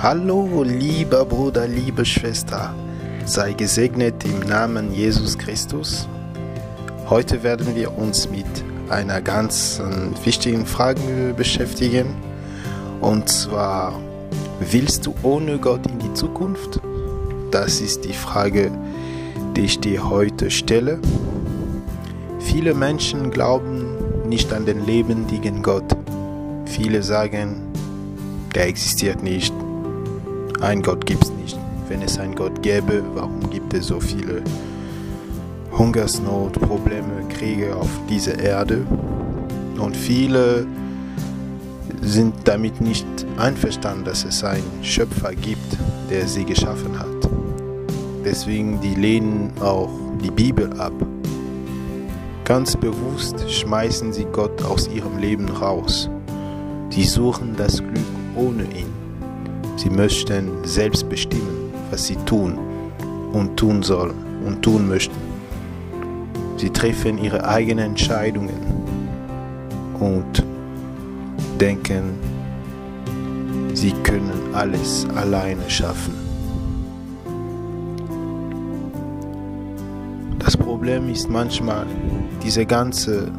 Hallo, lieber Bruder, liebe Schwester, sei gesegnet im Namen Jesus Christus. Heute werden wir uns mit einer ganz wichtigen Frage beschäftigen. Und zwar, willst du ohne Gott in die Zukunft? Das ist die Frage, die ich dir heute stelle. Viele Menschen glauben nicht an den lebendigen Gott. Viele sagen, der existiert nicht. Ein Gott gibt es nicht. Wenn es einen Gott gäbe, warum gibt es so viele Hungersnot, Probleme, Kriege auf dieser Erde? Und viele sind damit nicht einverstanden, dass es einen Schöpfer gibt, der sie geschaffen hat. Deswegen die lehnen auch die Bibel ab. Ganz bewusst schmeißen sie Gott aus ihrem Leben raus. Sie suchen das Glück ohne ihn. Sie möchten selbst bestimmen, was sie tun und tun sollen und tun möchten. Sie treffen ihre eigenen Entscheidungen und denken, sie können alles alleine schaffen. Das Problem ist manchmal, diese ganzen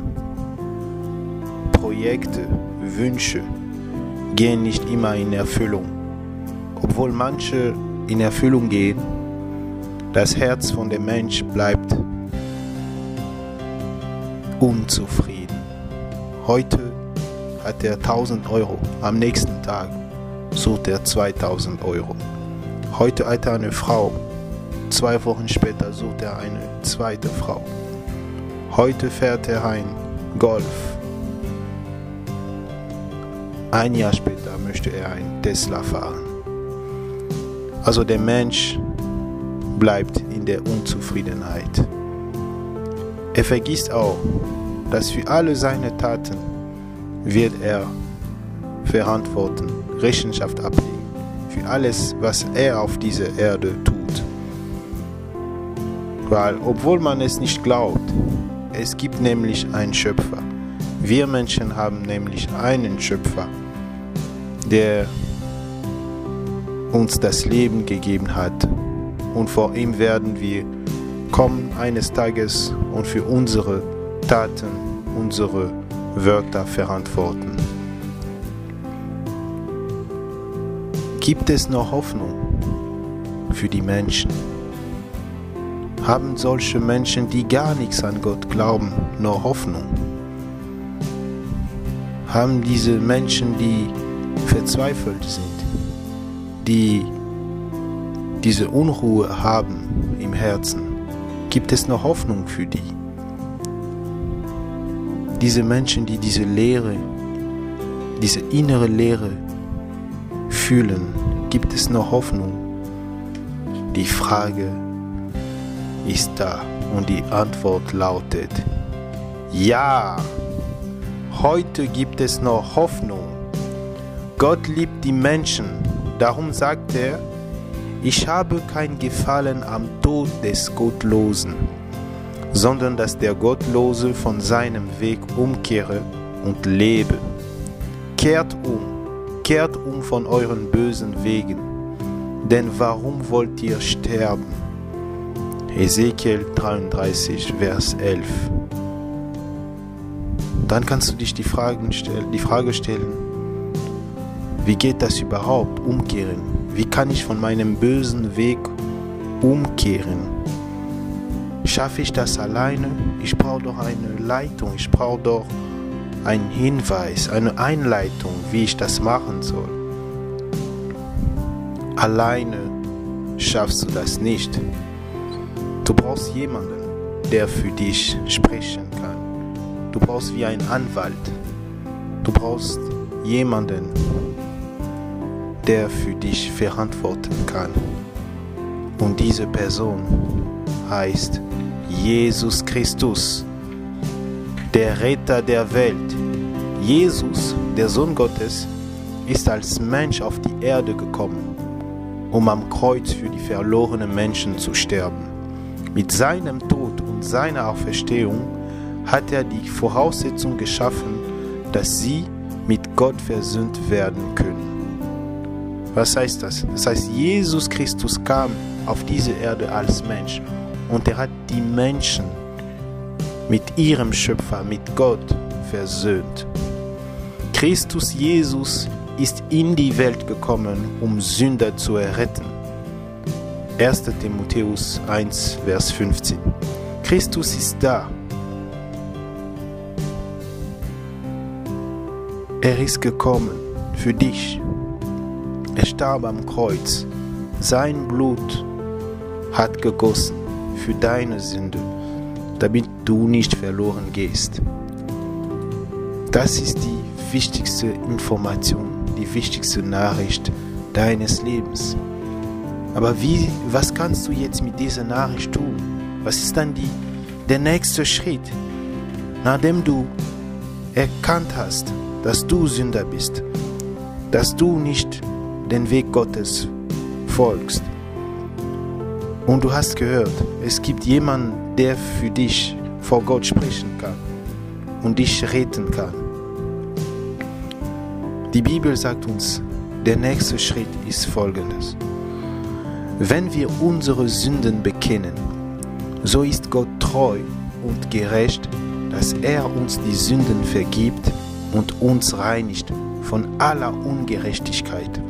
Projekte, Wünsche gehen nicht immer in Erfüllung obwohl manche in Erfüllung gehen, das Herz von dem Mensch bleibt unzufrieden. Heute hat er 1000 Euro, am nächsten Tag sucht er 2000 Euro. Heute hat er eine Frau, zwei Wochen später sucht er eine zweite Frau. Heute fährt er ein Golf. Ein Jahr später möchte er ein Tesla fahren. Also der Mensch bleibt in der Unzufriedenheit. Er vergisst auch, dass für alle seine Taten wird er verantworten, Rechenschaft ablegen, für alles, was er auf dieser Erde tut. Weil, obwohl man es nicht glaubt, es gibt nämlich einen Schöpfer. Wir Menschen haben nämlich einen Schöpfer, der uns das Leben gegeben hat. Und vor ihm werden wir kommen eines Tages und für unsere Taten, unsere Wörter verantworten. Gibt es noch Hoffnung für die Menschen? Haben solche Menschen, die gar nichts an Gott glauben, noch Hoffnung? Haben diese Menschen, die verzweifelt sind, die diese Unruhe haben im Herzen, gibt es noch Hoffnung für die. Diese Menschen, die diese Leere, diese innere Leere fühlen, gibt es noch Hoffnung. Die Frage ist da und die Antwort lautet, ja, heute gibt es noch Hoffnung. Gott liebt die Menschen Darum sagt er, ich habe kein Gefallen am Tod des Gottlosen, sondern dass der Gottlose von seinem Weg umkehre und lebe. Kehrt um, kehrt um von euren bösen Wegen, denn warum wollt ihr sterben? Ezekiel 33, Vers 11. Dann kannst du dich die, Fragen stellen, die Frage stellen, wie geht das überhaupt? Umkehren. Wie kann ich von meinem bösen Weg umkehren? Schaffe ich das alleine? Ich brauche doch eine Leitung. Ich brauche doch einen Hinweis, eine Einleitung, wie ich das machen soll. Alleine schaffst du das nicht. Du brauchst jemanden, der für dich sprechen kann. Du brauchst wie ein Anwalt. Du brauchst jemanden, der für dich verantworten kann. Und diese Person heißt Jesus Christus, der Retter der Welt. Jesus, der Sohn Gottes, ist als Mensch auf die Erde gekommen, um am Kreuz für die verlorenen Menschen zu sterben. Mit seinem Tod und seiner Auferstehung hat er die Voraussetzung geschaffen, dass sie mit Gott versöhnt werden können. Was heißt das? Das heißt, Jesus Christus kam auf diese Erde als Mensch und er hat die Menschen mit ihrem Schöpfer, mit Gott versöhnt. Christus Jesus ist in die Welt gekommen, um Sünder zu erretten. 1. Timotheus 1, Vers 15. Christus ist da. Er ist gekommen für dich. Er starb am Kreuz. Sein Blut hat gegossen für deine Sünde, damit du nicht verloren gehst. Das ist die wichtigste Information, die wichtigste Nachricht deines Lebens. Aber wie, was kannst du jetzt mit dieser Nachricht tun? Was ist dann die, der nächste Schritt, nachdem du erkannt hast, dass du Sünder bist, dass du nicht den Weg Gottes folgst? Und du hast gehört, es gibt jemanden, der für dich vor Gott sprechen kann und dich retten kann. Die Bibel sagt uns, der nächste Schritt ist folgendes. Wenn wir unsere Sünden bekennen, so ist Gott treu und gerecht, dass er uns die Sünden vergibt und uns reinigt von aller Ungerechtigkeit.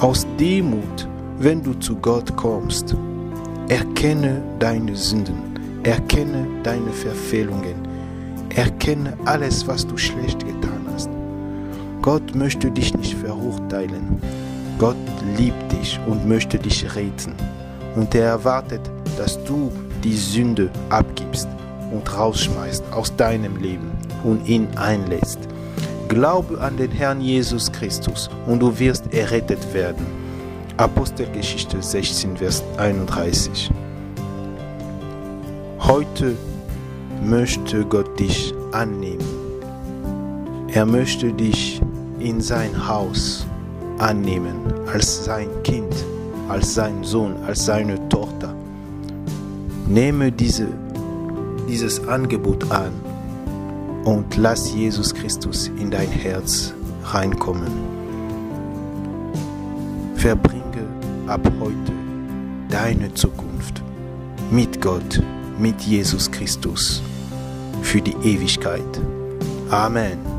Aus Demut, wenn du zu Gott kommst, erkenne deine Sünden, erkenne deine Verfehlungen, erkenne alles, was du schlecht getan hast. Gott möchte dich nicht verurteilen. Gott liebt dich und möchte dich retten. Und er erwartet, dass du die Sünde abgibst und rausschmeißt aus deinem Leben und ihn einlässt. Glaube an den Herrn Jesus Christus und du wirst errettet werden. Apostelgeschichte 16, Vers 31. Heute möchte Gott dich annehmen. Er möchte dich in sein Haus annehmen als sein Kind, als sein Sohn, als seine Tochter. Nehme diese, dieses Angebot an und lass Jesus Christus in dein Herz reinkommen. Verbringe ab heute deine Zukunft mit Gott, mit Jesus Christus für die Ewigkeit. Amen.